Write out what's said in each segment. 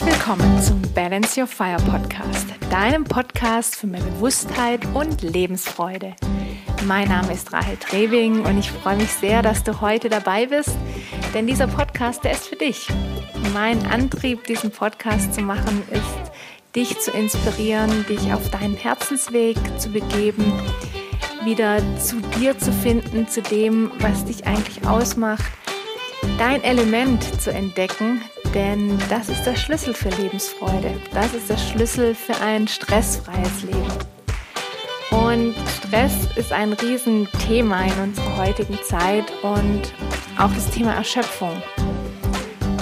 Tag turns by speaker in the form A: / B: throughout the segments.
A: Herzlich willkommen zum Balance Your Fire Podcast, deinem Podcast für mehr Bewusstheit und Lebensfreude. Mein Name ist Rahel Trewing und ich freue mich sehr, dass du heute dabei bist, denn dieser Podcast, der ist für dich. Mein Antrieb, diesen Podcast zu machen, ist, dich zu inspirieren, dich auf deinen Herzensweg zu begeben, wieder zu dir zu finden, zu dem, was dich eigentlich ausmacht, dein Element zu entdecken, denn das ist der Schlüssel für Lebensfreude. Das ist der Schlüssel für ein stressfreies Leben. Und Stress ist ein Riesenthema in unserer heutigen Zeit und auch das Thema Erschöpfung.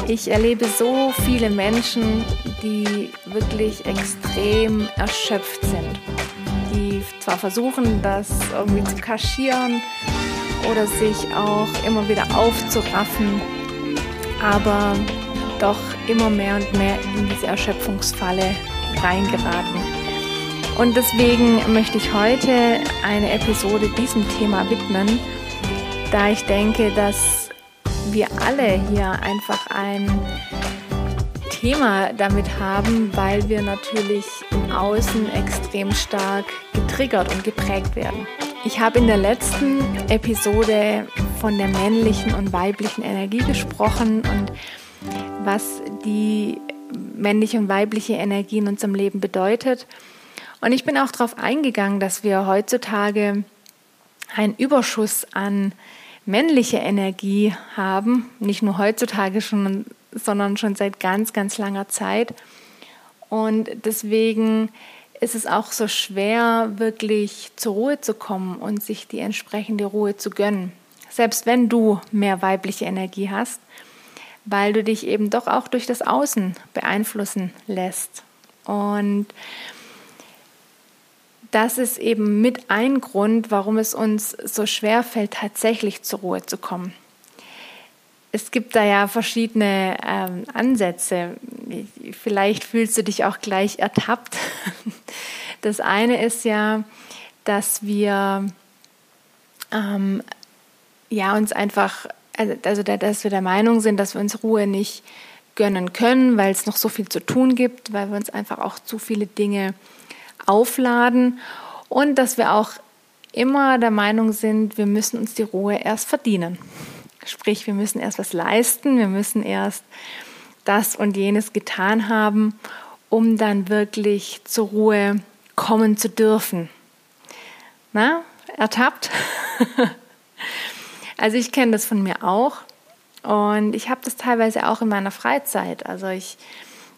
A: Ich erlebe so viele Menschen, die wirklich extrem erschöpft sind. Die zwar versuchen, das irgendwie zu kaschieren oder sich auch immer wieder aufzuraffen, aber doch immer mehr und mehr in diese Erschöpfungsfalle reingeraten. Und deswegen möchte ich heute eine Episode diesem Thema widmen, da ich denke, dass wir alle hier einfach ein Thema damit haben, weil wir natürlich im Außen extrem stark getriggert und geprägt werden. Ich habe in der letzten Episode von der männlichen und weiblichen Energie gesprochen und was die männliche und weibliche Energie in unserem Leben bedeutet. Und ich bin auch darauf eingegangen, dass wir heutzutage einen Überschuss an männliche Energie haben, nicht nur heutzutage schon, sondern schon seit ganz, ganz langer Zeit. Und deswegen ist es auch so schwer, wirklich zur Ruhe zu kommen und sich die entsprechende Ruhe zu gönnen. Selbst wenn du mehr weibliche Energie hast, weil du dich eben doch auch durch das Außen beeinflussen lässt. Und das ist eben mit ein Grund, warum es uns so schwer fällt, tatsächlich zur Ruhe zu kommen. Es gibt da ja verschiedene ähm, Ansätze. Vielleicht fühlst du dich auch gleich ertappt. Das eine ist ja, dass wir ähm, ja, uns einfach also, also dass wir der Meinung sind, dass wir uns Ruhe nicht gönnen können, weil es noch so viel zu tun gibt, weil wir uns einfach auch zu viele Dinge aufladen und dass wir auch immer der Meinung sind, wir müssen uns die Ruhe erst verdienen. Sprich, wir müssen erst was leisten, wir müssen erst das und jenes getan haben, um dann wirklich zur Ruhe kommen zu dürfen. Na, ertappt? Also ich kenne das von mir auch und ich habe das teilweise auch in meiner Freizeit. Also ich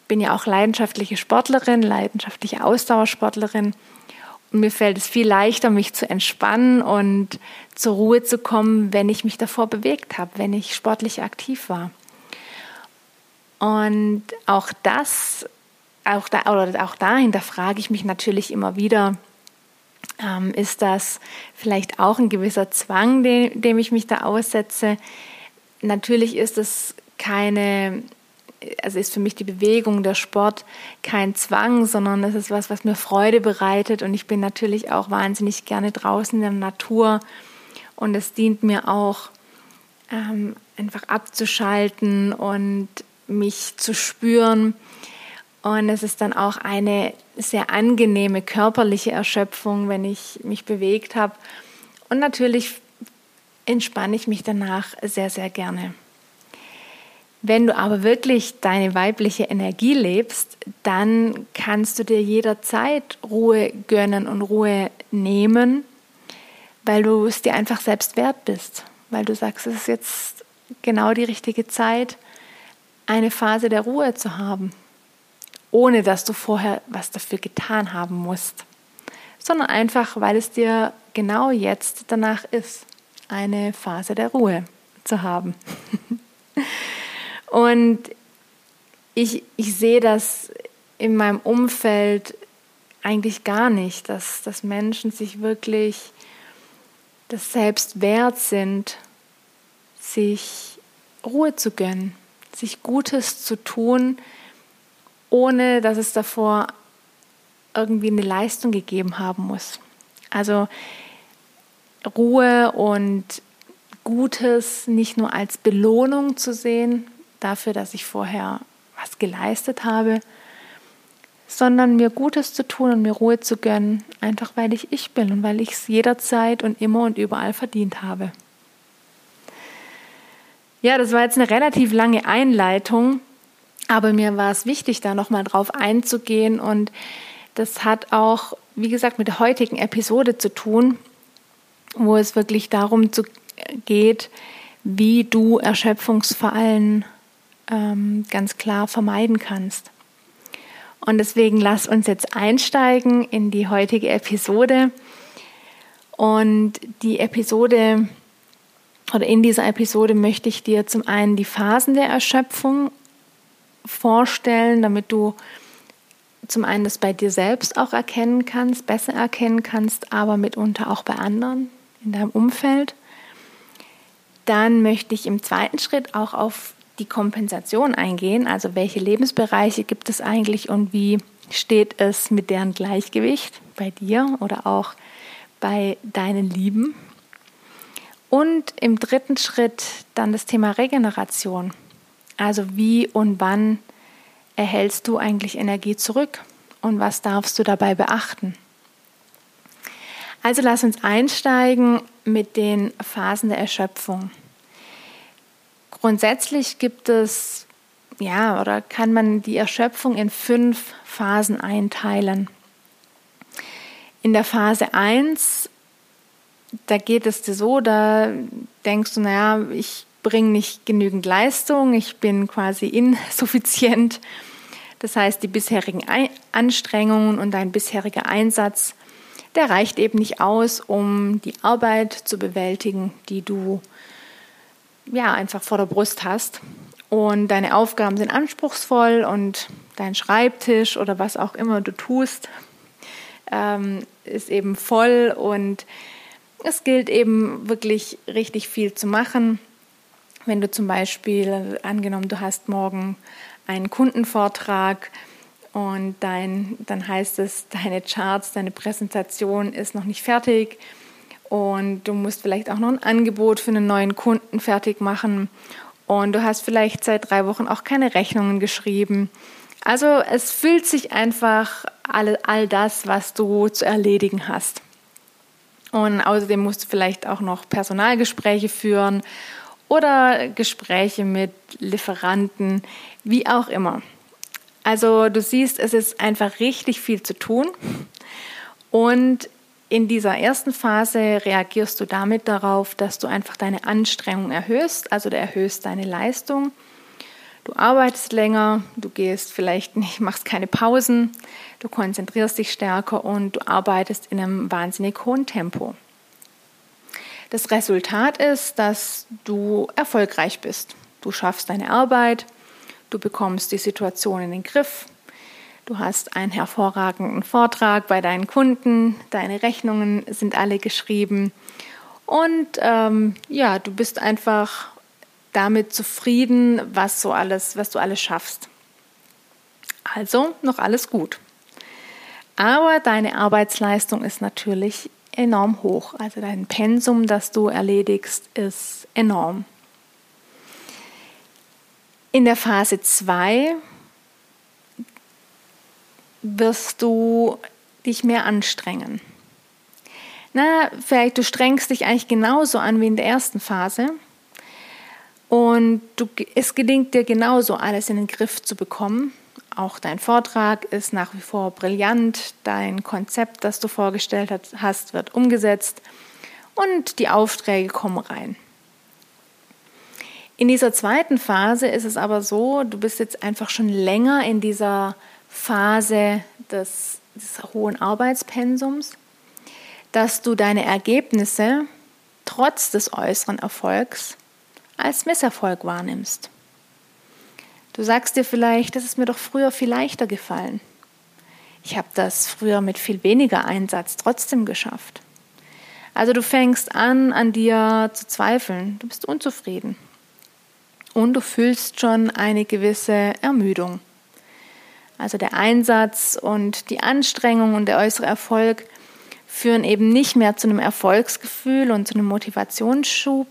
A: bin ja auch leidenschaftliche Sportlerin, leidenschaftliche Ausdauersportlerin und mir fällt es viel leichter, mich zu entspannen und zur Ruhe zu kommen, wenn ich mich davor bewegt habe, wenn ich sportlich aktiv war. Und auch das, auch da, oder auch dahinter frage ich mich natürlich immer wieder, ähm, ist das vielleicht auch ein gewisser Zwang, dem, dem ich mich da aussetze. Natürlich ist es keine, also ist für mich die Bewegung, der Sport kein Zwang, sondern es ist was, was mir Freude bereitet und ich bin natürlich auch wahnsinnig gerne draußen in der Natur und es dient mir auch ähm, einfach abzuschalten und mich zu spüren. Und es ist dann auch eine sehr angenehme körperliche Erschöpfung, wenn ich mich bewegt habe. Und natürlich entspanne ich mich danach sehr, sehr gerne. Wenn du aber wirklich deine weibliche Energie lebst, dann kannst du dir jederzeit Ruhe gönnen und Ruhe nehmen, weil du es dir einfach selbst wert bist, weil du sagst, es ist jetzt genau die richtige Zeit, eine Phase der Ruhe zu haben ohne dass du vorher was dafür getan haben musst, sondern einfach, weil es dir genau jetzt danach ist, eine Phase der Ruhe zu haben. Und ich, ich sehe das in meinem Umfeld eigentlich gar nicht, dass, dass Menschen sich wirklich das selbst wert sind, sich Ruhe zu gönnen, sich Gutes zu tun, ohne dass es davor irgendwie eine Leistung gegeben haben muss. Also Ruhe und Gutes nicht nur als Belohnung zu sehen, dafür, dass ich vorher was geleistet habe, sondern mir Gutes zu tun und mir Ruhe zu gönnen, einfach weil ich ich bin und weil ich es jederzeit und immer und überall verdient habe. Ja, das war jetzt eine relativ lange Einleitung, aber mir war es wichtig, da nochmal drauf einzugehen und das hat auch, wie gesagt, mit der heutigen Episode zu tun, wo es wirklich darum zu, geht, wie du Erschöpfungsfallen ähm, ganz klar vermeiden kannst. Und deswegen lass uns jetzt einsteigen in die heutige Episode. Und die Episode oder in dieser Episode möchte ich dir zum einen die Phasen der Erschöpfung vorstellen, damit du zum einen das bei dir selbst auch erkennen kannst, besser erkennen kannst, aber mitunter auch bei anderen in deinem Umfeld. Dann möchte ich im zweiten Schritt auch auf die Kompensation eingehen, also welche Lebensbereiche gibt es eigentlich und wie steht es mit deren Gleichgewicht bei dir oder auch bei deinen Lieben. Und im dritten Schritt dann das Thema Regeneration. Also wie und wann erhältst du eigentlich Energie zurück und was darfst du dabei beachten? Also lass uns einsteigen mit den Phasen der Erschöpfung. Grundsätzlich gibt es, ja, oder kann man die Erschöpfung in fünf Phasen einteilen. In der Phase 1, da geht es dir so, da denkst du, naja, ich bringe nicht genügend Leistung, ich bin quasi insuffizient. Das heißt, die bisherigen Anstrengungen und dein bisheriger Einsatz, der reicht eben nicht aus, um die Arbeit zu bewältigen, die du ja, einfach vor der Brust hast. Und deine Aufgaben sind anspruchsvoll und dein Schreibtisch oder was auch immer du tust, ähm, ist eben voll und es gilt eben wirklich richtig viel zu machen. Wenn du zum Beispiel, angenommen, du hast morgen einen Kundenvortrag und dein, dann heißt es, deine Charts, deine Präsentation ist noch nicht fertig, und du musst vielleicht auch noch ein Angebot für einen neuen Kunden fertig machen und du hast vielleicht seit drei Wochen auch keine Rechnungen geschrieben. Also es fühlt sich einfach all, all das, was du zu erledigen hast. Und außerdem musst du vielleicht auch noch Personalgespräche führen oder Gespräche mit Lieferanten, wie auch immer. Also du siehst, es ist einfach richtig viel zu tun. Und in dieser ersten Phase reagierst du damit darauf, dass du einfach deine Anstrengung erhöhst, also du erhöhst deine Leistung. Du arbeitest länger, du gehst vielleicht nicht, machst keine Pausen, du konzentrierst dich stärker und du arbeitest in einem wahnsinnig hohen Tempo. Das Resultat ist, dass du erfolgreich bist. Du schaffst deine Arbeit, du bekommst die Situation in den Griff, Du hast einen hervorragenden Vortrag bei deinen Kunden, deine Rechnungen sind alle geschrieben und ähm, ja, du bist einfach damit zufrieden, was so alles, was du alles schaffst. Also noch alles gut. Aber deine Arbeitsleistung ist natürlich enorm hoch. Also dein Pensum, das du erledigst, ist enorm. In der Phase 2 wirst du dich mehr anstrengen. Na, vielleicht du strengst dich eigentlich genauso an wie in der ersten Phase und du, es gelingt dir genauso, alles in den Griff zu bekommen. Auch dein Vortrag ist nach wie vor brillant, dein Konzept, das du vorgestellt hast, wird umgesetzt und die Aufträge kommen rein. In dieser zweiten Phase ist es aber so, du bist jetzt einfach schon länger in dieser Phase des, des hohen Arbeitspensums, dass du deine Ergebnisse trotz des äußeren Erfolgs als Misserfolg wahrnimmst. Du sagst dir vielleicht, das ist mir doch früher viel leichter gefallen. Ich habe das früher mit viel weniger Einsatz trotzdem geschafft. Also du fängst an, an dir zu zweifeln. Du bist unzufrieden. Und du fühlst schon eine gewisse Ermüdung. Also der Einsatz und die Anstrengung und der äußere Erfolg führen eben nicht mehr zu einem Erfolgsgefühl und zu einem Motivationsschub,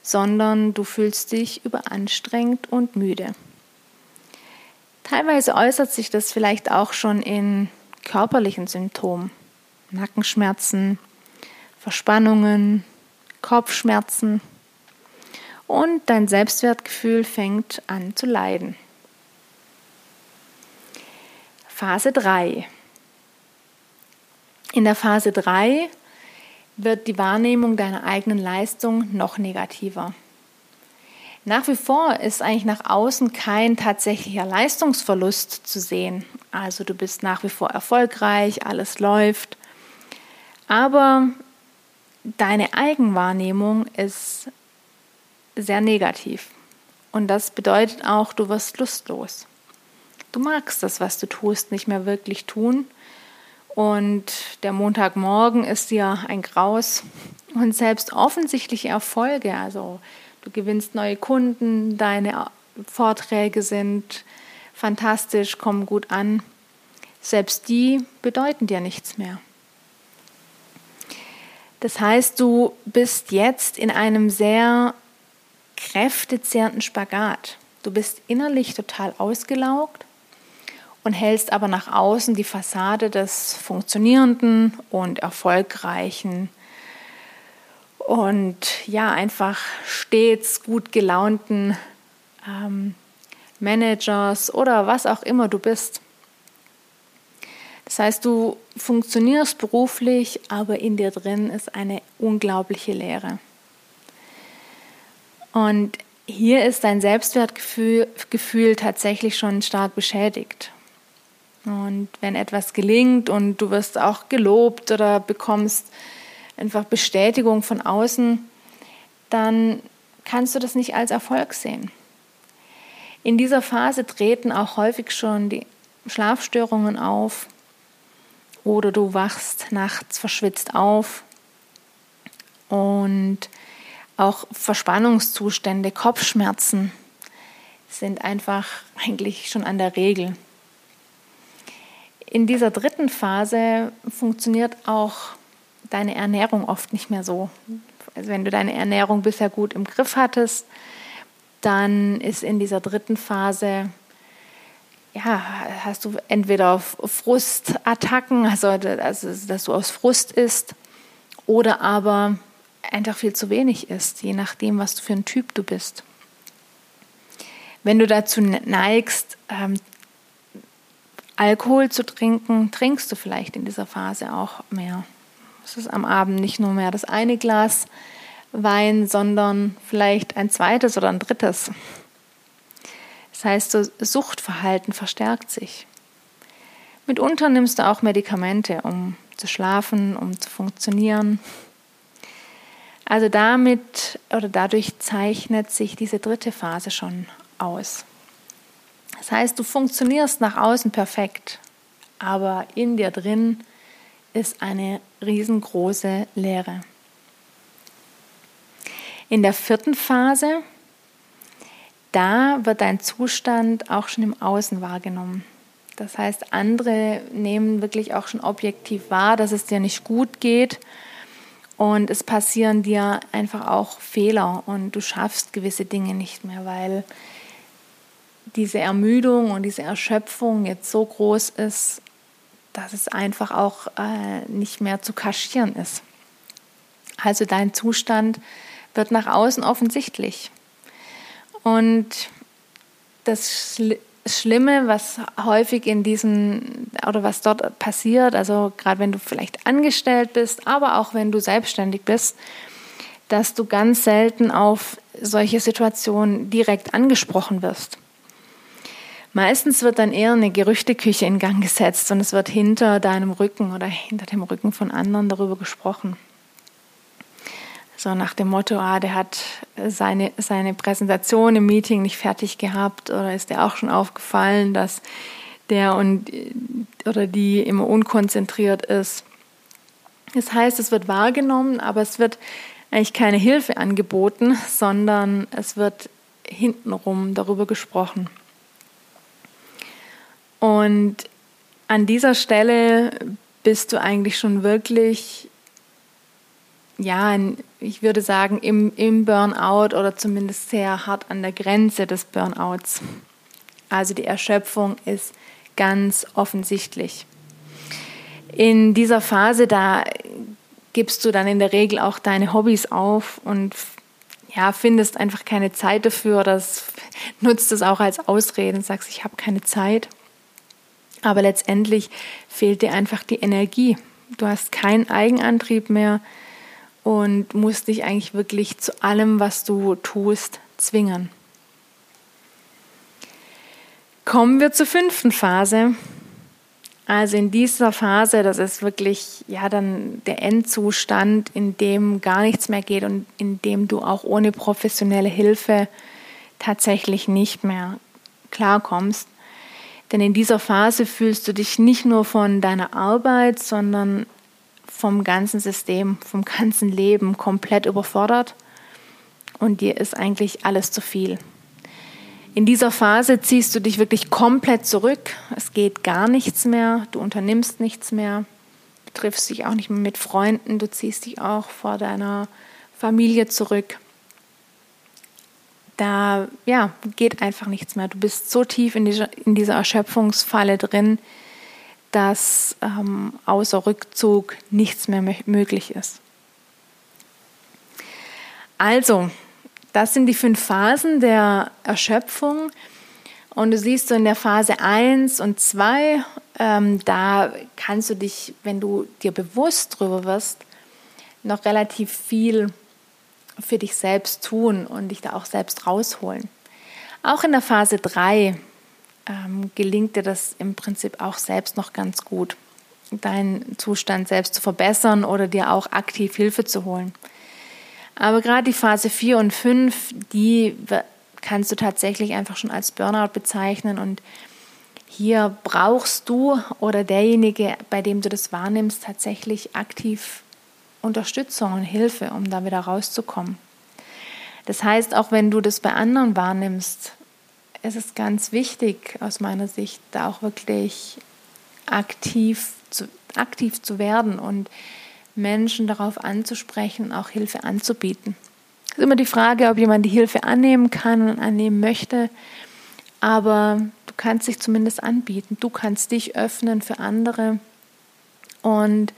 A: sondern du fühlst dich überanstrengt und müde. Teilweise äußert sich das vielleicht auch schon in körperlichen Symptomen. Nackenschmerzen, Verspannungen, Kopfschmerzen und dein Selbstwertgefühl fängt an zu leiden. Phase 3. In der Phase 3 wird die Wahrnehmung deiner eigenen Leistung noch negativer. Nach wie vor ist eigentlich nach außen kein tatsächlicher Leistungsverlust zu sehen. Also du bist nach wie vor erfolgreich, alles läuft. Aber deine Eigenwahrnehmung ist sehr negativ. Und das bedeutet auch, du wirst lustlos. Du magst das, was du tust, nicht mehr wirklich tun. Und der Montagmorgen ist dir ein Graus. Und selbst offensichtliche Erfolge, also Du gewinnst neue Kunden, deine Vorträge sind fantastisch, kommen gut an. Selbst die bedeuten dir nichts mehr. Das heißt, du bist jetzt in einem sehr kräftezehrenden Spagat. Du bist innerlich total ausgelaugt und hältst aber nach außen die Fassade des funktionierenden und erfolgreichen und ja, einfach stets gut gelaunten ähm, Managers oder was auch immer du bist. Das heißt, du funktionierst beruflich, aber in dir drin ist eine unglaubliche Leere. Und hier ist dein Selbstwertgefühl Gefühl tatsächlich schon stark beschädigt. Und wenn etwas gelingt und du wirst auch gelobt oder bekommst einfach Bestätigung von außen, dann kannst du das nicht als Erfolg sehen. In dieser Phase treten auch häufig schon die Schlafstörungen auf oder du wachst nachts verschwitzt auf und auch Verspannungszustände, Kopfschmerzen sind einfach eigentlich schon an der Regel. In dieser dritten Phase funktioniert auch deine Ernährung oft nicht mehr so. Also wenn du deine Ernährung bisher gut im Griff hattest, dann ist in dieser dritten Phase ja, hast du entweder Frustattacken, also, also dass du aus Frust isst, oder aber einfach viel zu wenig isst, je nachdem, was du für ein Typ du bist. Wenn du dazu neigst, ähm, Alkohol zu trinken, trinkst du vielleicht in dieser Phase auch mehr. Es ist am Abend nicht nur mehr das eine Glas Wein, sondern vielleicht ein zweites oder ein drittes. Das heißt, das Suchtverhalten verstärkt sich. Mitunter nimmst du auch Medikamente, um zu schlafen, um zu funktionieren. Also damit oder dadurch zeichnet sich diese dritte Phase schon aus. Das heißt, du funktionierst nach außen perfekt, aber in dir drin ist eine riesengroße Leere. In der vierten Phase, da wird dein Zustand auch schon im Außen wahrgenommen. Das heißt, andere nehmen wirklich auch schon objektiv wahr, dass es dir nicht gut geht und es passieren dir einfach auch Fehler und du schaffst gewisse Dinge nicht mehr, weil diese Ermüdung und diese Erschöpfung jetzt so groß ist, dass es einfach auch äh, nicht mehr zu kaschieren ist. Also dein Zustand wird nach außen offensichtlich. Und das Schlimme, was häufig in diesen oder was dort passiert, also gerade wenn du vielleicht angestellt bist, aber auch wenn du selbstständig bist, dass du ganz selten auf solche Situationen direkt angesprochen wirst. Meistens wird dann eher eine Gerüchteküche in Gang gesetzt und es wird hinter deinem Rücken oder hinter dem Rücken von anderen darüber gesprochen. So nach dem Motto, ah, der hat seine, seine Präsentation im Meeting nicht fertig gehabt oder ist dir auch schon aufgefallen, dass der und oder die immer unkonzentriert ist. Das heißt, es wird wahrgenommen, aber es wird eigentlich keine Hilfe angeboten, sondern es wird hintenrum darüber gesprochen. Und an dieser Stelle bist du eigentlich schon wirklich, ja, ich würde sagen, im, im Burnout oder zumindest sehr hart an der Grenze des Burnouts. Also die Erschöpfung ist ganz offensichtlich. In dieser Phase, da gibst du dann in der Regel auch deine Hobbys auf und ja, findest einfach keine Zeit dafür oder nutzt es auch als Ausrede und sagst, ich habe keine Zeit. Aber letztendlich fehlt dir einfach die Energie. Du hast keinen Eigenantrieb mehr und musst dich eigentlich wirklich zu allem, was du tust, zwingen. Kommen wir zur fünften Phase. Also in dieser Phase, das ist wirklich ja dann der Endzustand, in dem gar nichts mehr geht und in dem du auch ohne professionelle Hilfe tatsächlich nicht mehr klarkommst. Denn in dieser Phase fühlst du dich nicht nur von deiner Arbeit, sondern vom ganzen System, vom ganzen Leben komplett überfordert und dir ist eigentlich alles zu viel. In dieser Phase ziehst du dich wirklich komplett zurück. Es geht gar nichts mehr. Du unternimmst nichts mehr. Du triffst dich auch nicht mehr mit Freunden. Du ziehst dich auch vor deiner Familie zurück. Da ja, geht einfach nichts mehr. Du bist so tief in dieser, in dieser Erschöpfungsfalle drin, dass ähm, außer Rückzug nichts mehr möglich ist. Also, das sind die fünf Phasen der Erschöpfung. Und du siehst so in der Phase 1 und 2, ähm, da kannst du dich, wenn du dir bewusst drüber wirst, noch relativ viel für dich selbst tun und dich da auch selbst rausholen. Auch in der Phase 3 ähm, gelingt dir das im Prinzip auch selbst noch ganz gut, deinen Zustand selbst zu verbessern oder dir auch aktiv Hilfe zu holen. Aber gerade die Phase 4 und 5, die kannst du tatsächlich einfach schon als Burnout bezeichnen und hier brauchst du oder derjenige, bei dem du das wahrnimmst, tatsächlich aktiv Unterstützung und Hilfe, um da wieder rauszukommen. Das heißt, auch wenn du das bei anderen wahrnimmst, ist es ganz wichtig aus meiner Sicht, da auch wirklich aktiv zu, aktiv zu werden und Menschen darauf anzusprechen, auch Hilfe anzubieten. Es ist immer die Frage, ob jemand die Hilfe annehmen kann und annehmen möchte, aber du kannst dich zumindest anbieten. Du kannst dich öffnen für andere. Und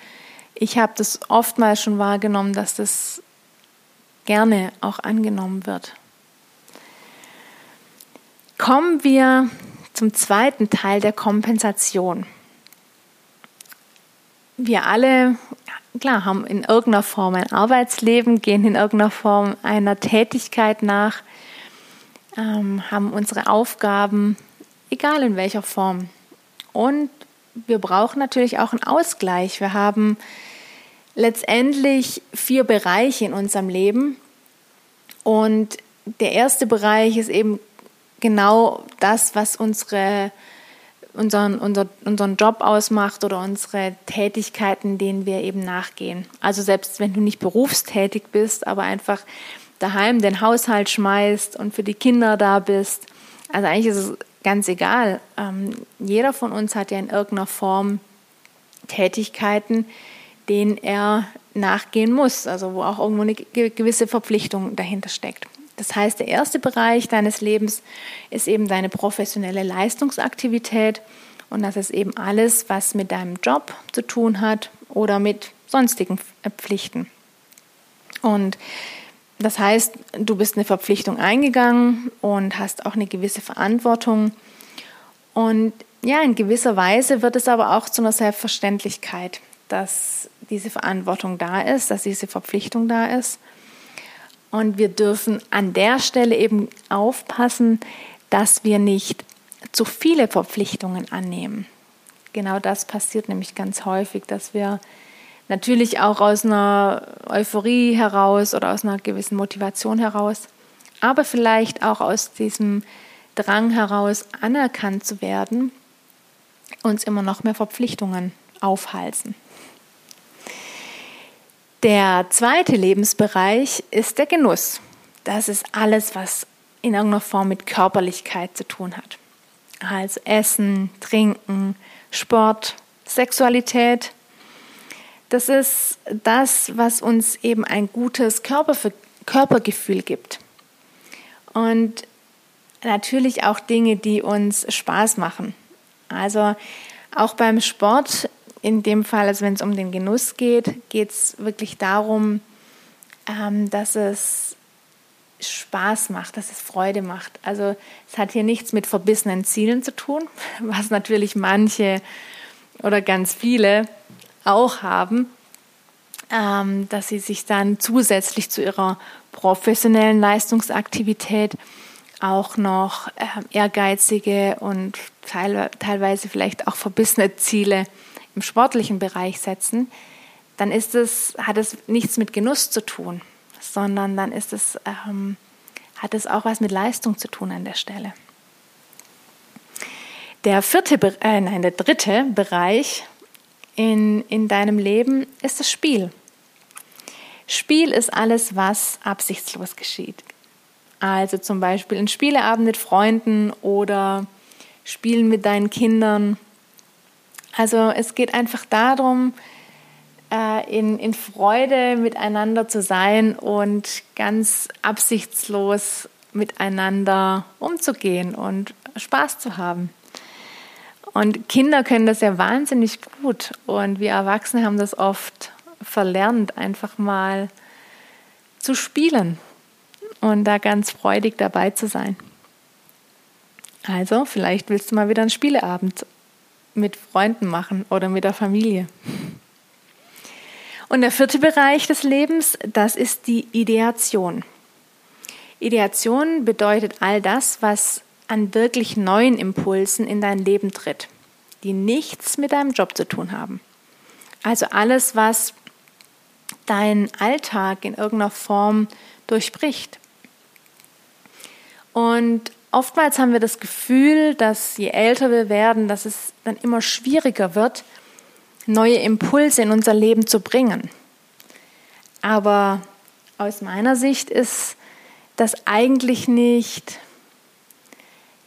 A: ich habe das oftmals schon wahrgenommen, dass das gerne auch angenommen wird. Kommen wir zum zweiten Teil der Kompensation. Wir alle klar, haben in irgendeiner Form ein Arbeitsleben, gehen in irgendeiner Form einer Tätigkeit nach, ähm, haben unsere Aufgaben, egal in welcher Form. Und wir brauchen natürlich auch einen Ausgleich. Wir haben letztendlich vier Bereiche in unserem Leben. Und der erste Bereich ist eben genau das, was unsere unseren, unser, unseren Job ausmacht oder unsere Tätigkeiten, denen wir eben nachgehen. Also selbst wenn du nicht berufstätig bist, aber einfach daheim den Haushalt schmeißt und für die Kinder da bist. Also eigentlich ist es ganz egal. Ähm, jeder von uns hat ja in irgendeiner Form Tätigkeiten, denen er nachgehen muss, also wo auch irgendwo eine gewisse Verpflichtung dahinter steckt. Das heißt, der erste Bereich deines Lebens ist eben deine professionelle Leistungsaktivität und das ist eben alles, was mit deinem Job zu tun hat oder mit sonstigen Pflichten. Und das heißt, du bist eine Verpflichtung eingegangen und hast auch eine gewisse Verantwortung. Und ja, in gewisser Weise wird es aber auch zu einer Selbstverständlichkeit, dass diese Verantwortung da ist, dass diese Verpflichtung da ist. Und wir dürfen an der Stelle eben aufpassen, dass wir nicht zu viele Verpflichtungen annehmen. Genau das passiert nämlich ganz häufig, dass wir natürlich auch aus einer Euphorie heraus oder aus einer gewissen Motivation heraus, aber vielleicht auch aus diesem Drang heraus anerkannt zu werden, uns immer noch mehr Verpflichtungen aufhalsen. Der zweite Lebensbereich ist der Genuss. Das ist alles, was in irgendeiner Form mit Körperlichkeit zu tun hat. Also Essen, Trinken, Sport, Sexualität. Das ist das, was uns eben ein gutes Körper Körpergefühl gibt. Und natürlich auch Dinge, die uns Spaß machen. Also auch beim Sport, in dem Fall, also wenn es um den Genuss geht, geht es wirklich darum, ähm, dass es Spaß macht, dass es Freude macht. Also es hat hier nichts mit verbissenen Zielen zu tun, was natürlich manche oder ganz viele auch haben, ähm, dass sie sich dann zusätzlich zu ihrer professionellen Leistungsaktivität auch noch äh, ehrgeizige und teil teilweise vielleicht auch verbissene Ziele im sportlichen Bereich setzen, dann ist es, hat es nichts mit Genuss zu tun, sondern dann ist es, ähm, hat es auch was mit Leistung zu tun an der Stelle. Der vierte, äh, nein, der dritte Bereich in, in deinem Leben ist das Spiel. Spiel ist alles, was absichtslos geschieht. Also zum Beispiel ein Spieleabend mit Freunden oder Spielen mit deinen Kindern. Also es geht einfach darum, äh, in, in Freude miteinander zu sein und ganz absichtslos miteinander umzugehen und Spaß zu haben. Und Kinder können das ja wahnsinnig gut und wir Erwachsene haben das oft verlernt, einfach mal zu spielen und da ganz freudig dabei zu sein. Also, vielleicht willst du mal wieder einen Spieleabend mit Freunden machen oder mit der Familie. Und der vierte Bereich des Lebens, das ist die Ideation. Ideation bedeutet all das, was an wirklich neuen Impulsen in dein Leben tritt, die nichts mit deinem Job zu tun haben. Also alles, was deinen Alltag in irgendeiner Form durchbricht. Und oftmals haben wir das Gefühl, dass je älter wir werden, dass es dann immer schwieriger wird, neue Impulse in unser Leben zu bringen. Aber aus meiner Sicht ist das eigentlich nicht,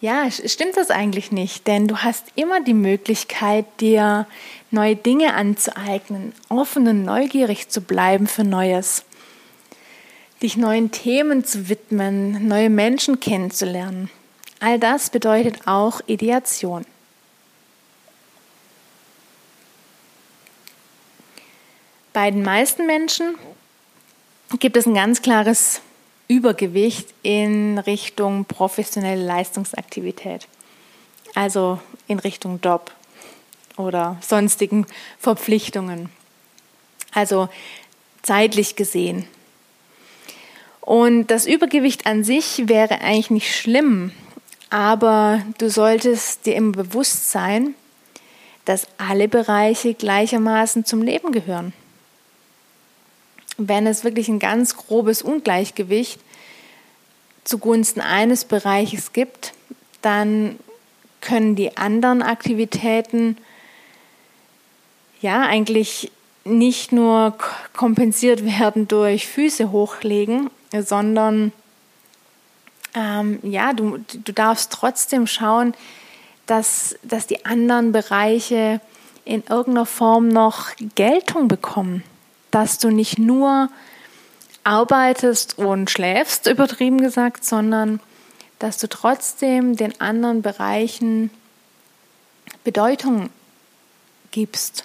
A: ja, stimmt das eigentlich nicht, denn du hast immer die Möglichkeit, dir neue Dinge anzueignen, offen und neugierig zu bleiben für Neues, dich neuen Themen zu widmen, neue Menschen kennenzulernen. All das bedeutet auch Ideation. Bei den meisten Menschen gibt es ein ganz klares Übergewicht in Richtung professionelle Leistungsaktivität, also in Richtung Job oder sonstigen Verpflichtungen, also zeitlich gesehen. Und das Übergewicht an sich wäre eigentlich nicht schlimm, aber du solltest dir immer bewusst sein, dass alle Bereiche gleichermaßen zum Leben gehören. Wenn es wirklich ein ganz grobes Ungleichgewicht zugunsten eines Bereiches gibt, dann können die anderen Aktivitäten ja eigentlich nicht nur kompensiert werden durch Füße hochlegen, sondern ähm, ja, du, du darfst trotzdem schauen, dass, dass die anderen Bereiche in irgendeiner Form noch Geltung bekommen dass du nicht nur arbeitest und schläfst, übertrieben gesagt, sondern dass du trotzdem den anderen Bereichen Bedeutung gibst.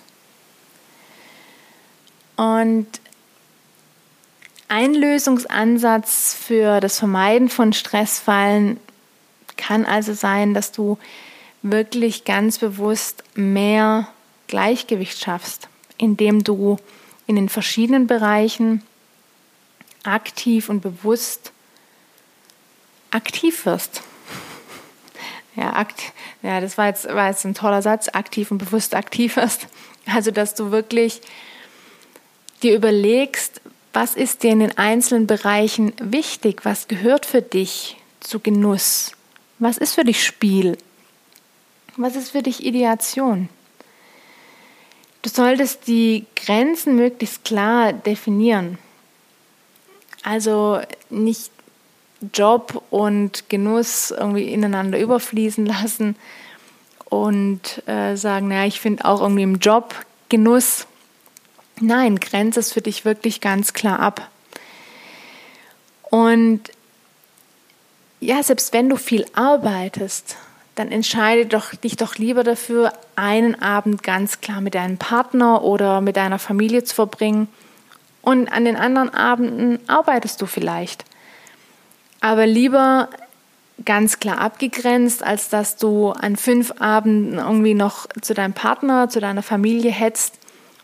A: Und ein Lösungsansatz für das Vermeiden von Stressfallen kann also sein, dass du wirklich ganz bewusst mehr Gleichgewicht schaffst, indem du in den verschiedenen Bereichen aktiv und bewusst aktiv wirst. Ja, akt, ja das war jetzt, war jetzt ein toller Satz, aktiv und bewusst aktiv wirst. Also, dass du wirklich dir überlegst, was ist dir in den einzelnen Bereichen wichtig, was gehört für dich zu Genuss, was ist für dich Spiel, was ist für dich Ideation. Du solltest die Grenzen möglichst klar definieren. Also nicht Job und Genuss irgendwie ineinander überfließen lassen und äh, sagen, naja, ich finde auch irgendwie im Job Genuss. Nein, grenze es für dich wirklich ganz klar ab. Und ja, selbst wenn du viel arbeitest, dann entscheide doch, dich doch lieber dafür, einen Abend ganz klar mit deinem Partner oder mit deiner Familie zu verbringen. Und an den anderen Abenden arbeitest du vielleicht. Aber lieber ganz klar abgegrenzt, als dass du an fünf Abenden irgendwie noch zu deinem Partner, zu deiner Familie hetzt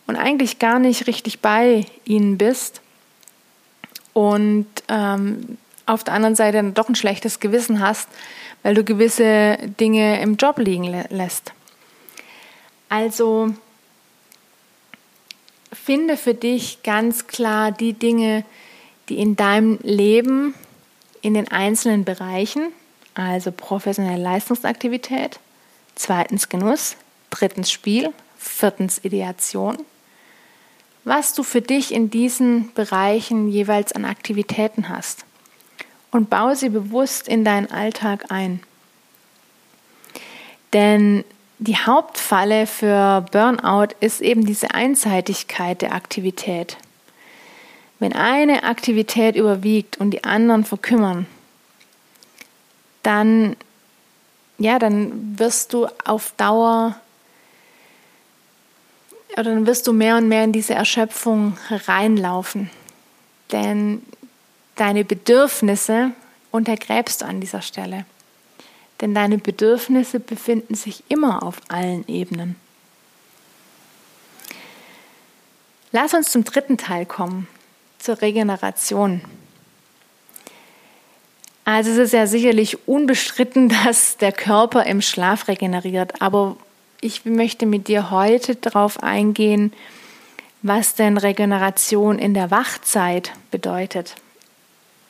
A: und eigentlich gar nicht richtig bei ihnen bist und ähm, auf der anderen Seite dann doch ein schlechtes Gewissen hast, weil du gewisse Dinge im Job liegen lässt. Also finde für dich ganz klar die Dinge, die in deinem Leben in den einzelnen Bereichen, also professionelle Leistungsaktivität, zweitens Genuss, drittens Spiel, viertens Ideation, was du für dich in diesen Bereichen jeweils an Aktivitäten hast und baue sie bewusst in deinen Alltag ein. Denn die Hauptfalle für Burnout ist eben diese Einseitigkeit der Aktivität. Wenn eine Aktivität überwiegt und die anderen verkümmern, dann ja, dann wirst du auf Dauer oder dann wirst du mehr und mehr in diese Erschöpfung reinlaufen. Denn deine Bedürfnisse untergräbst du an dieser Stelle. Denn deine Bedürfnisse befinden sich immer auf allen Ebenen. Lass uns zum dritten Teil kommen, zur Regeneration. Also es ist ja sicherlich unbestritten, dass der Körper im Schlaf regeneriert, aber ich möchte mit dir heute darauf eingehen, was denn Regeneration in der Wachzeit bedeutet.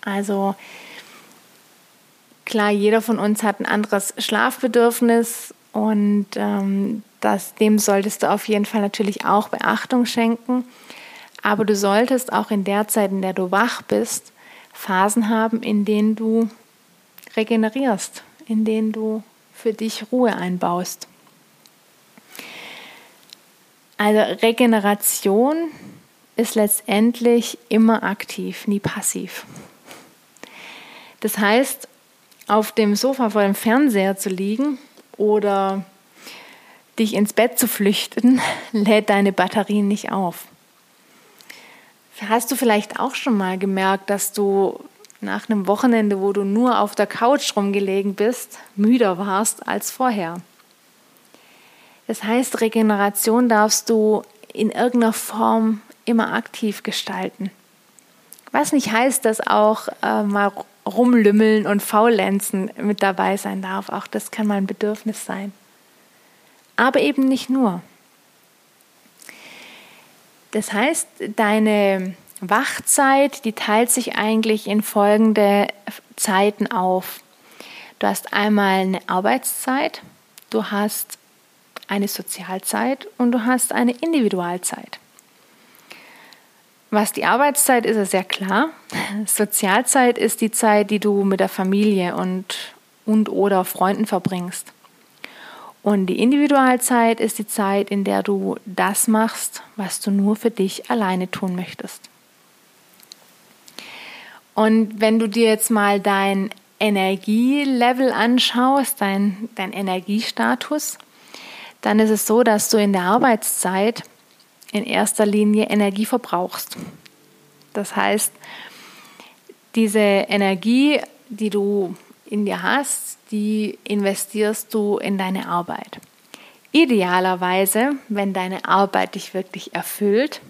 A: Also klar, jeder von uns hat ein anderes Schlafbedürfnis und ähm, das, dem solltest du auf jeden Fall natürlich auch Beachtung schenken. Aber du solltest auch in der Zeit, in der du wach bist, Phasen haben, in denen du regenerierst, in denen du für dich Ruhe einbaust. Also Regeneration ist letztendlich immer aktiv, nie passiv. Das heißt, auf dem Sofa vor dem Fernseher zu liegen oder dich ins Bett zu flüchten, lädt deine Batterien nicht auf. Hast du vielleicht auch schon mal gemerkt, dass du nach einem Wochenende, wo du nur auf der Couch rumgelegen bist, müder warst als vorher? Das heißt, Regeneration darfst du in irgendeiner Form immer aktiv gestalten. Was nicht heißt, dass auch äh, mal rumlümmeln und faulenzen mit dabei sein darf. Auch das kann mal ein Bedürfnis sein. Aber eben nicht nur. Das heißt, deine Wachzeit, die teilt sich eigentlich in folgende Zeiten auf. Du hast einmal eine Arbeitszeit, du hast eine Sozialzeit und du hast eine Individualzeit. Was die Arbeitszeit ist, ist sehr klar. Sozialzeit ist die Zeit, die du mit der Familie und, und oder Freunden verbringst. Und die Individualzeit ist die Zeit, in der du das machst, was du nur für dich alleine tun möchtest. Und wenn du dir jetzt mal dein Energielevel anschaust, dein, dein Energiestatus, dann ist es so, dass du in der Arbeitszeit in erster Linie Energie verbrauchst. Das heißt, diese Energie, die du in dir hast, die investierst du in deine Arbeit. Idealerweise, wenn deine Arbeit dich wirklich erfüllt,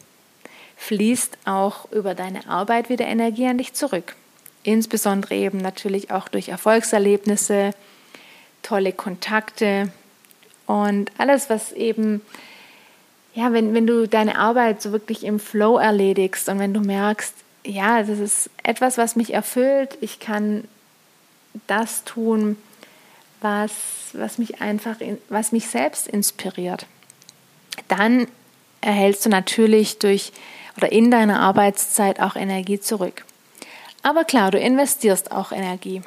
A: fließt auch über deine Arbeit wieder Energie an dich zurück. Insbesondere eben natürlich auch durch Erfolgserlebnisse, tolle Kontakte, und alles, was eben, ja, wenn, wenn du deine Arbeit so wirklich im Flow erledigst und wenn du merkst, ja, das ist etwas, was mich erfüllt, ich kann das tun, was, was mich einfach, in, was mich selbst inspiriert, dann erhältst du natürlich durch oder in deiner Arbeitszeit auch Energie zurück. Aber klar, du investierst auch Energie.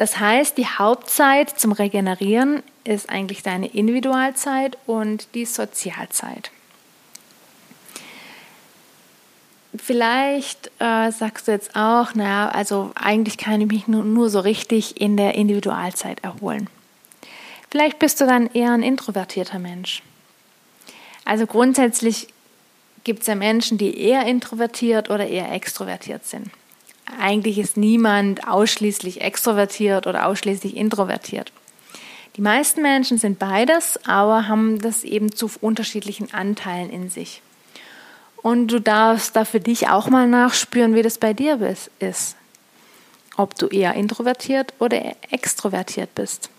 A: Das heißt, die Hauptzeit zum Regenerieren ist eigentlich deine Individualzeit und die Sozialzeit. vielleicht äh, sagst du jetzt auch, naja, also eigentlich kann ich mich nur, nur so richtig in der Individualzeit erholen. Vielleicht bist du dann eher ein introvertierter Mensch. Also grundsätzlich gibt es ja Menschen, die eher introvertiert oder eher extrovertiert sind. Eigentlich ist niemand ausschließlich extrovertiert oder ausschließlich introvertiert. Die meisten Menschen sind beides, aber haben das eben zu unterschiedlichen Anteilen in sich. Und du darfst da für dich auch mal nachspüren, wie das bei dir ist. Ob du eher introvertiert oder extrovertiert bist.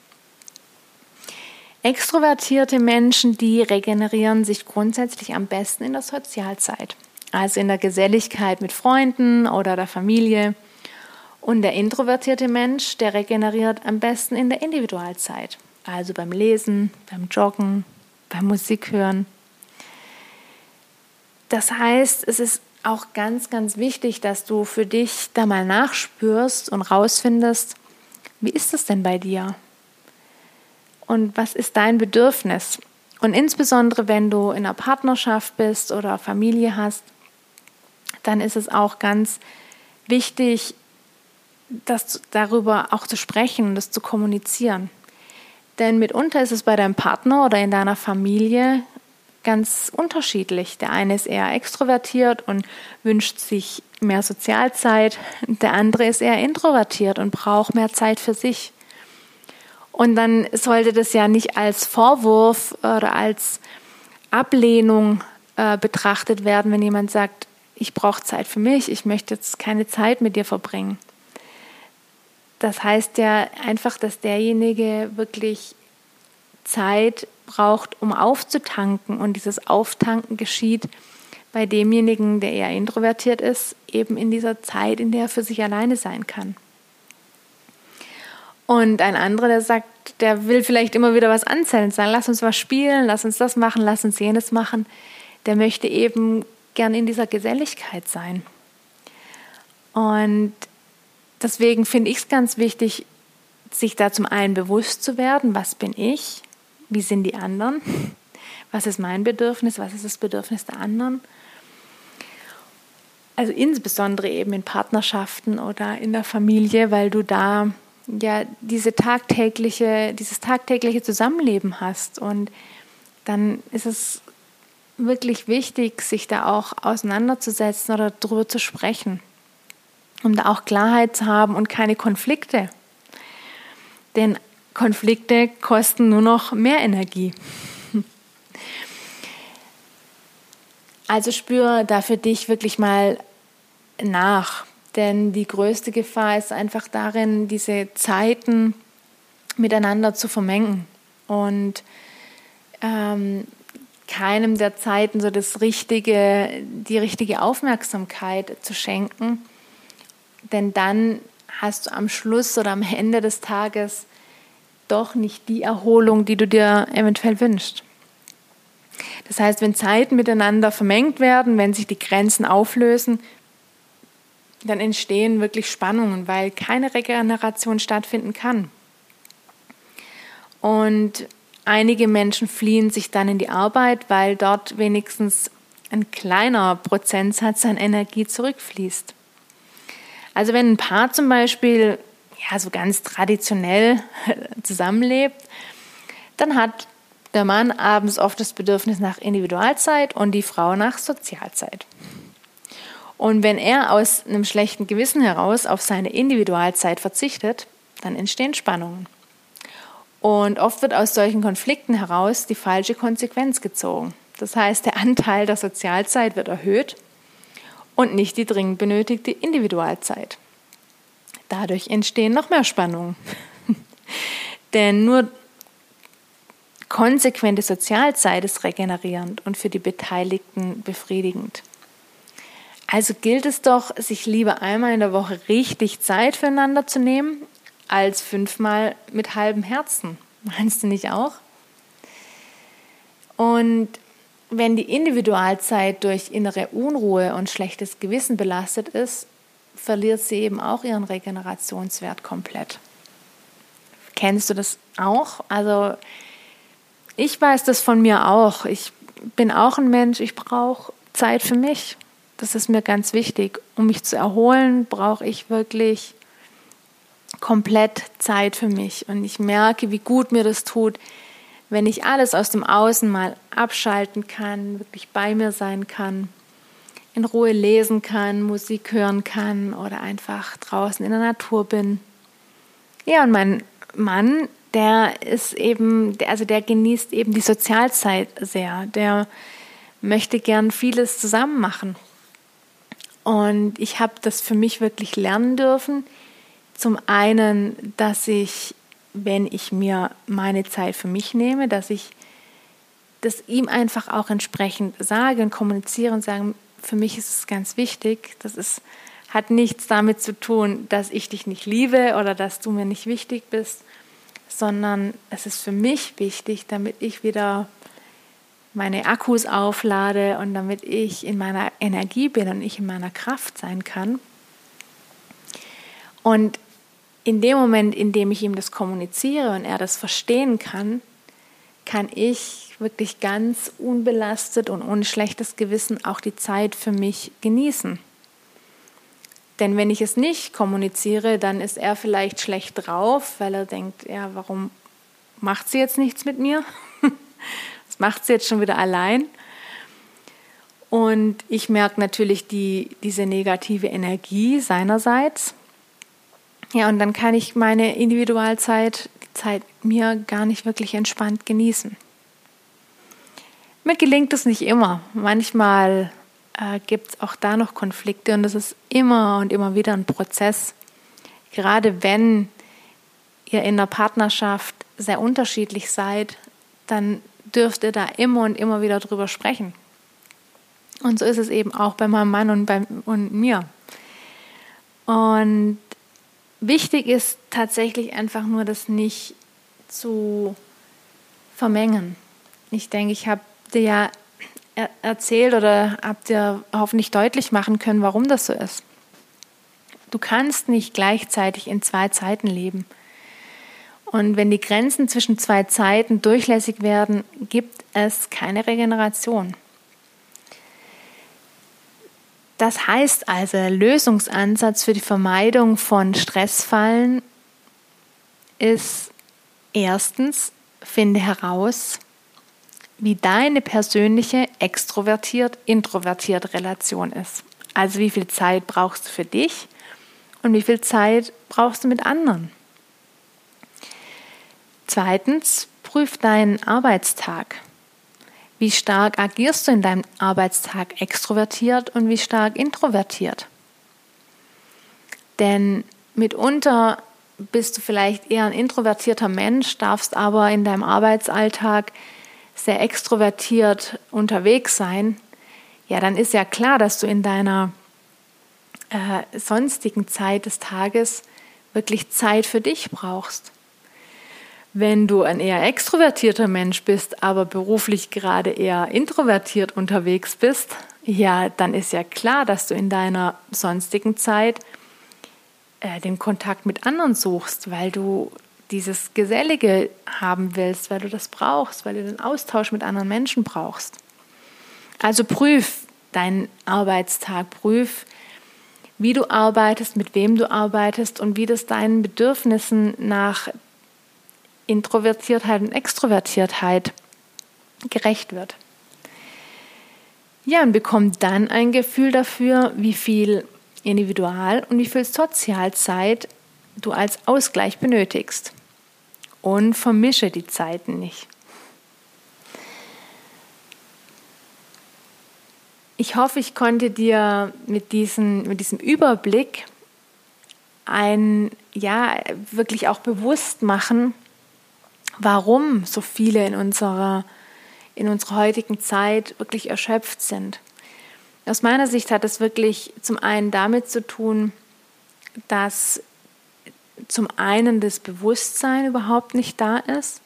A: Extrovertierte Menschen, die regenerieren sich grundsätzlich am besten in der Sozialzeit, also in der Geselligkeit mit Freunden oder der Familie. Und der introvertierte Mensch, der regeneriert am besten in der Individualzeit, also beim Lesen, beim Joggen, beim Musik hören. Das heißt, es ist auch ganz, ganz wichtig, dass du für dich da mal nachspürst und rausfindest, wie ist es denn bei dir? Und was ist dein Bedürfnis? Und insbesondere, wenn du in einer Partnerschaft bist oder Familie hast, dann ist es auch ganz wichtig, das darüber auch zu sprechen, das zu kommunizieren. Denn mitunter ist es bei deinem Partner oder in deiner Familie ganz unterschiedlich. Der eine ist eher extrovertiert und wünscht sich mehr Sozialzeit, der andere ist eher introvertiert und braucht mehr Zeit für sich. Und dann sollte das ja nicht als Vorwurf oder als Ablehnung äh, betrachtet werden, wenn jemand sagt, ich brauche Zeit für mich, ich möchte jetzt keine Zeit mit dir verbringen. Das heißt ja einfach, dass derjenige wirklich Zeit braucht, um aufzutanken. Und dieses Auftanken geschieht bei demjenigen, der eher introvertiert ist, eben in dieser Zeit, in der er für sich alleine sein kann. Und ein anderer, der sagt, der will vielleicht immer wieder was anzählen, sagen, lass uns was spielen, lass uns das machen, lass uns jenes machen. Der möchte eben gern in dieser Geselligkeit sein. Und deswegen finde ich es ganz wichtig, sich da zum einen bewusst zu werden, was bin ich, wie sind die anderen, was ist mein Bedürfnis, was ist das Bedürfnis der anderen. Also insbesondere eben in Partnerschaften oder in der Familie, weil du da ja diese tagtägliche, dieses tagtägliche Zusammenleben hast. Und dann ist es wirklich wichtig, sich da auch auseinanderzusetzen oder darüber zu sprechen um da auch Klarheit zu haben und keine Konflikte. Denn Konflikte kosten nur noch mehr Energie. Also spür da für dich wirklich mal nach. Denn die größte Gefahr ist einfach darin, diese Zeiten miteinander zu vermengen und ähm, keinem der Zeiten so das richtige, die richtige Aufmerksamkeit zu schenken denn dann hast du am Schluss oder am Ende des Tages doch nicht die Erholung, die du dir eventuell wünschst. Das heißt, wenn Zeiten miteinander vermengt werden, wenn sich die Grenzen auflösen, dann entstehen wirklich Spannungen, weil keine Regeneration stattfinden kann. Und einige Menschen fliehen sich dann in die Arbeit, weil dort wenigstens ein kleiner Prozentsatz an Energie zurückfließt. Also wenn ein Paar zum Beispiel ja, so ganz traditionell zusammenlebt, dann hat der Mann abends oft das Bedürfnis nach Individualzeit und die Frau nach Sozialzeit. Und wenn er aus einem schlechten Gewissen heraus auf seine Individualzeit verzichtet, dann entstehen Spannungen. Und oft wird aus solchen Konflikten heraus die falsche Konsequenz gezogen. Das heißt, der Anteil der Sozialzeit wird erhöht und nicht die dringend benötigte Individualzeit. Dadurch entstehen noch mehr Spannungen. Denn nur konsequente Sozialzeit ist regenerierend und für die Beteiligten befriedigend. Also gilt es doch, sich lieber einmal in der Woche richtig Zeit füreinander zu nehmen, als fünfmal mit halbem Herzen. Meinst du nicht auch? Und wenn die Individualzeit durch innere Unruhe und schlechtes Gewissen belastet ist, verliert sie eben auch ihren Regenerationswert komplett. Kennst du das auch? Also ich weiß das von mir auch. Ich bin auch ein Mensch, ich brauche Zeit für mich. das ist mir ganz wichtig. Um mich zu erholen, brauche ich wirklich komplett Zeit für mich. Und ich merke, wie gut mir das tut, wenn ich alles aus dem Außen mal abschalten kann, wirklich bei mir sein kann, in Ruhe lesen kann, Musik hören kann oder einfach draußen in der Natur bin. Ja, und mein Mann, der ist eben, also der genießt eben die Sozialzeit sehr. Der möchte gern vieles zusammen machen. Und ich habe das für mich wirklich lernen dürfen. Zum einen, dass ich, wenn ich mir meine Zeit für mich nehme, dass ich das ihm einfach auch entsprechend sage und kommuniziere und sage, für mich ist es ganz wichtig. Das ist, hat nichts damit zu tun, dass ich dich nicht liebe oder dass du mir nicht wichtig bist, sondern es ist für mich wichtig, damit ich wieder meine Akkus auflade und damit ich in meiner Energie bin und ich in meiner Kraft sein kann. Und in dem Moment, in dem ich ihm das kommuniziere und er das verstehen kann, kann ich wirklich ganz unbelastet und ohne schlechtes Gewissen auch die Zeit für mich genießen. Denn wenn ich es nicht kommuniziere, dann ist er vielleicht schlecht drauf, weil er denkt, ja, warum macht sie jetzt nichts mit mir? Das macht sie jetzt schon wieder allein. Und ich merke natürlich die, diese negative Energie seinerseits. Ja, und dann kann ich meine Individualzeit, Zeit mir gar nicht wirklich entspannt genießen. Mir gelingt es nicht immer. Manchmal äh, gibt es auch da noch Konflikte und das ist immer und immer wieder ein Prozess. Gerade wenn ihr in der Partnerschaft sehr unterschiedlich seid, dann dürft ihr da immer und immer wieder drüber sprechen. Und so ist es eben auch bei meinem Mann und, bei, und mir. Und wichtig ist tatsächlich einfach nur, das nicht zu vermengen. Ich denke, ich habe dir ja erzählt oder habt ihr hoffentlich deutlich machen können, warum das so ist. Du kannst nicht gleichzeitig in zwei Zeiten leben. Und wenn die Grenzen zwischen zwei Zeiten durchlässig werden, gibt es keine Regeneration. Das heißt also, der Lösungsansatz für die Vermeidung von Stressfallen ist erstens, finde heraus, wie deine persönliche extrovertiert-introvertiert Relation ist. Also wie viel Zeit brauchst du für dich und wie viel Zeit brauchst du mit anderen. Zweitens, prüf deinen Arbeitstag. Wie stark agierst du in deinem Arbeitstag extrovertiert und wie stark introvertiert? Denn mitunter bist du vielleicht eher ein introvertierter Mensch, darfst aber in deinem Arbeitsalltag sehr extrovertiert unterwegs sein. Ja, dann ist ja klar, dass du in deiner äh, sonstigen Zeit des Tages wirklich Zeit für dich brauchst. Wenn du ein eher extrovertierter Mensch bist, aber beruflich gerade eher introvertiert unterwegs bist, ja, dann ist ja klar, dass du in deiner sonstigen Zeit äh, den Kontakt mit anderen suchst, weil du dieses Gesellige haben willst, weil du das brauchst, weil du den Austausch mit anderen Menschen brauchst. Also prüf deinen Arbeitstag, prüf, wie du arbeitest, mit wem du arbeitest und wie das deinen Bedürfnissen nach Introvertiertheit und Extrovertiertheit gerecht wird. Ja, und bekommt dann ein Gefühl dafür, wie viel Individual- und wie viel Sozialzeit du als Ausgleich benötigst. Und vermische die Zeiten nicht. Ich hoffe, ich konnte dir mit, diesen, mit diesem Überblick ein, ja, wirklich auch bewusst machen, warum so viele in unserer, in unserer heutigen Zeit wirklich erschöpft sind. Aus meiner Sicht hat es wirklich zum einen damit zu tun, dass zum einen das Bewusstsein überhaupt nicht da ist,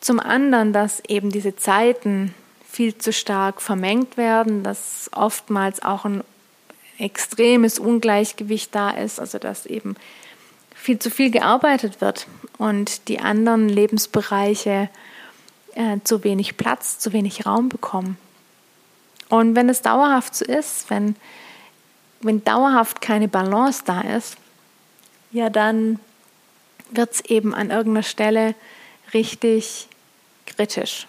A: zum anderen, dass eben diese Zeiten viel zu stark vermengt werden, dass oftmals auch ein extremes Ungleichgewicht da ist, also dass eben viel zu viel gearbeitet wird und die anderen Lebensbereiche äh, zu wenig Platz, zu wenig Raum bekommen. Und wenn es dauerhaft so ist, wenn, wenn dauerhaft keine Balance da ist, ja, dann wird es eben an irgendeiner Stelle richtig kritisch.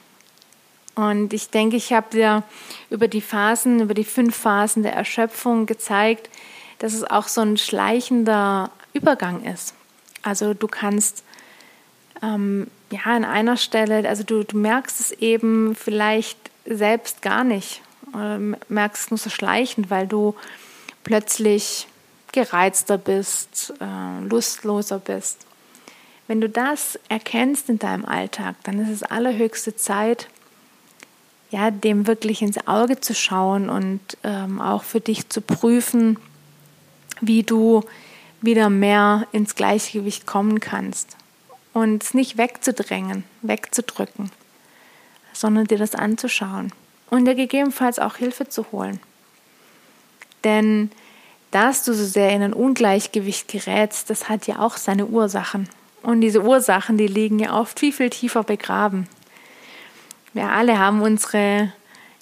A: Und ich denke, ich habe dir über die Phasen, über die fünf Phasen der Erschöpfung gezeigt, dass es auch so ein schleichender Übergang ist. Also du kannst ähm, ja an einer Stelle, also du, du merkst es eben vielleicht selbst gar nicht oder merkst es nur so schleichend, weil du plötzlich gereizter bist, äh, lustloser bist. Wenn du das erkennst in deinem Alltag, dann ist es allerhöchste Zeit, ja, dem wirklich ins Auge zu schauen und ähm, auch für dich zu prüfen, wie du wieder mehr ins Gleichgewicht kommen kannst. Und es nicht wegzudrängen, wegzudrücken, sondern dir das anzuschauen und dir gegebenenfalls auch Hilfe zu holen. Denn dass du so sehr in ein Ungleichgewicht gerätst, das hat ja auch seine Ursachen. Und diese Ursachen, die liegen ja oft viel, viel tiefer begraben. Wir alle haben unsere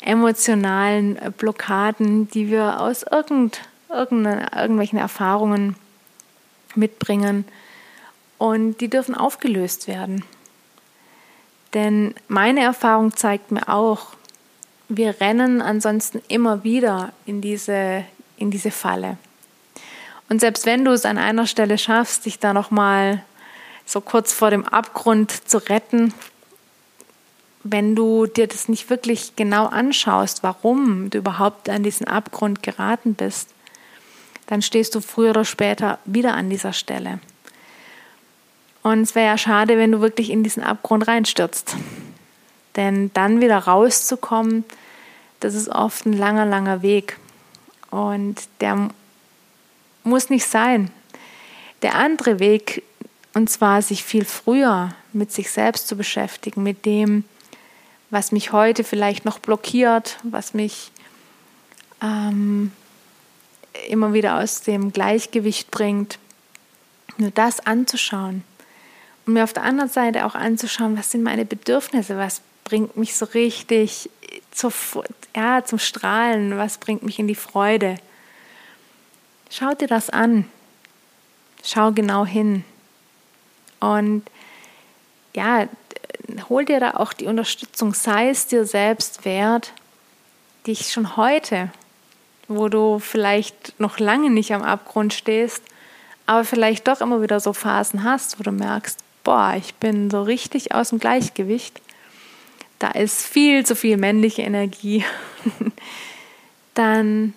A: emotionalen Blockaden, die wir aus irgend, irgendwelchen Erfahrungen mitbringen. Und die dürfen aufgelöst werden. Denn meine Erfahrung zeigt mir auch, wir rennen ansonsten immer wieder in diese, in diese Falle. Und selbst wenn du es an einer Stelle schaffst, dich da nochmal so kurz vor dem Abgrund zu retten, wenn du dir das nicht wirklich genau anschaust, warum du überhaupt an diesen Abgrund geraten bist, dann stehst du früher oder später wieder an dieser Stelle. Und es wäre ja schade, wenn du wirklich in diesen Abgrund reinstürzt. Denn dann wieder rauszukommen, das ist oft ein langer, langer Weg. Und der muss nicht sein. Der andere Weg, und zwar sich viel früher mit sich selbst zu beschäftigen, mit dem, was mich heute vielleicht noch blockiert, was mich ähm, immer wieder aus dem Gleichgewicht bringt, nur das anzuschauen. Und mir auf der anderen Seite auch anzuschauen, was sind meine Bedürfnisse, was bringt mich so richtig zur, ja, zum Strahlen, was bringt mich in die Freude. Schau dir das an. Schau genau hin. Und ja, hol dir da auch die Unterstützung, sei es dir selbst wert, dich schon heute, wo du vielleicht noch lange nicht am Abgrund stehst, aber vielleicht doch immer wieder so Phasen hast, wo du merkst, boah, ich bin so richtig aus dem Gleichgewicht, da ist viel zu viel männliche Energie, dann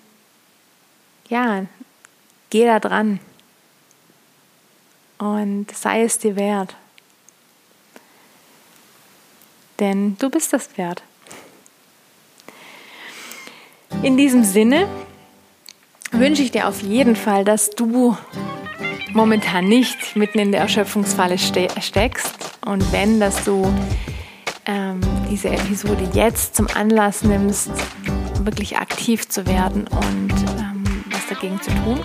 A: ja, geh da dran und sei es dir wert. Denn du bist das wert. In diesem Sinne wünsche ich dir auf jeden Fall, dass du momentan nicht mitten in der Erschöpfungsfalle ste steckst und wenn, dass du ähm, diese Episode jetzt zum Anlass nimmst, wirklich aktiv zu werden und ähm, was dagegen zu tun.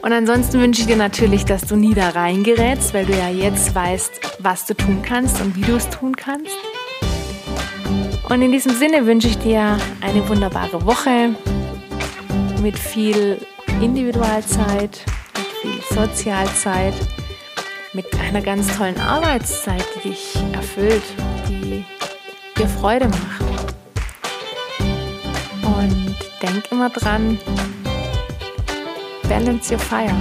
A: Und ansonsten wünsche ich dir natürlich, dass du nie da reingerätst, weil du ja jetzt weißt, was du tun kannst und wie du es tun kannst. Und in diesem Sinne wünsche ich dir eine wunderbare Woche mit viel Individualzeit, mit viel Sozialzeit, mit einer ganz tollen Arbeitszeit, die dich erfüllt, die dir Freude macht. Und denk immer dran, Balance Your Fire.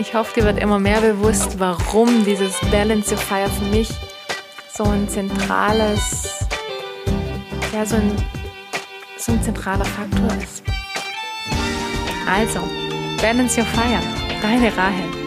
A: Ich hoffe, dir wird immer mehr bewusst, warum dieses Balance Your Fire für mich so ein zentrales, ja, so ein, so ein zentraler Faktor ist. Also, Balance Your Fire, deine Rahel.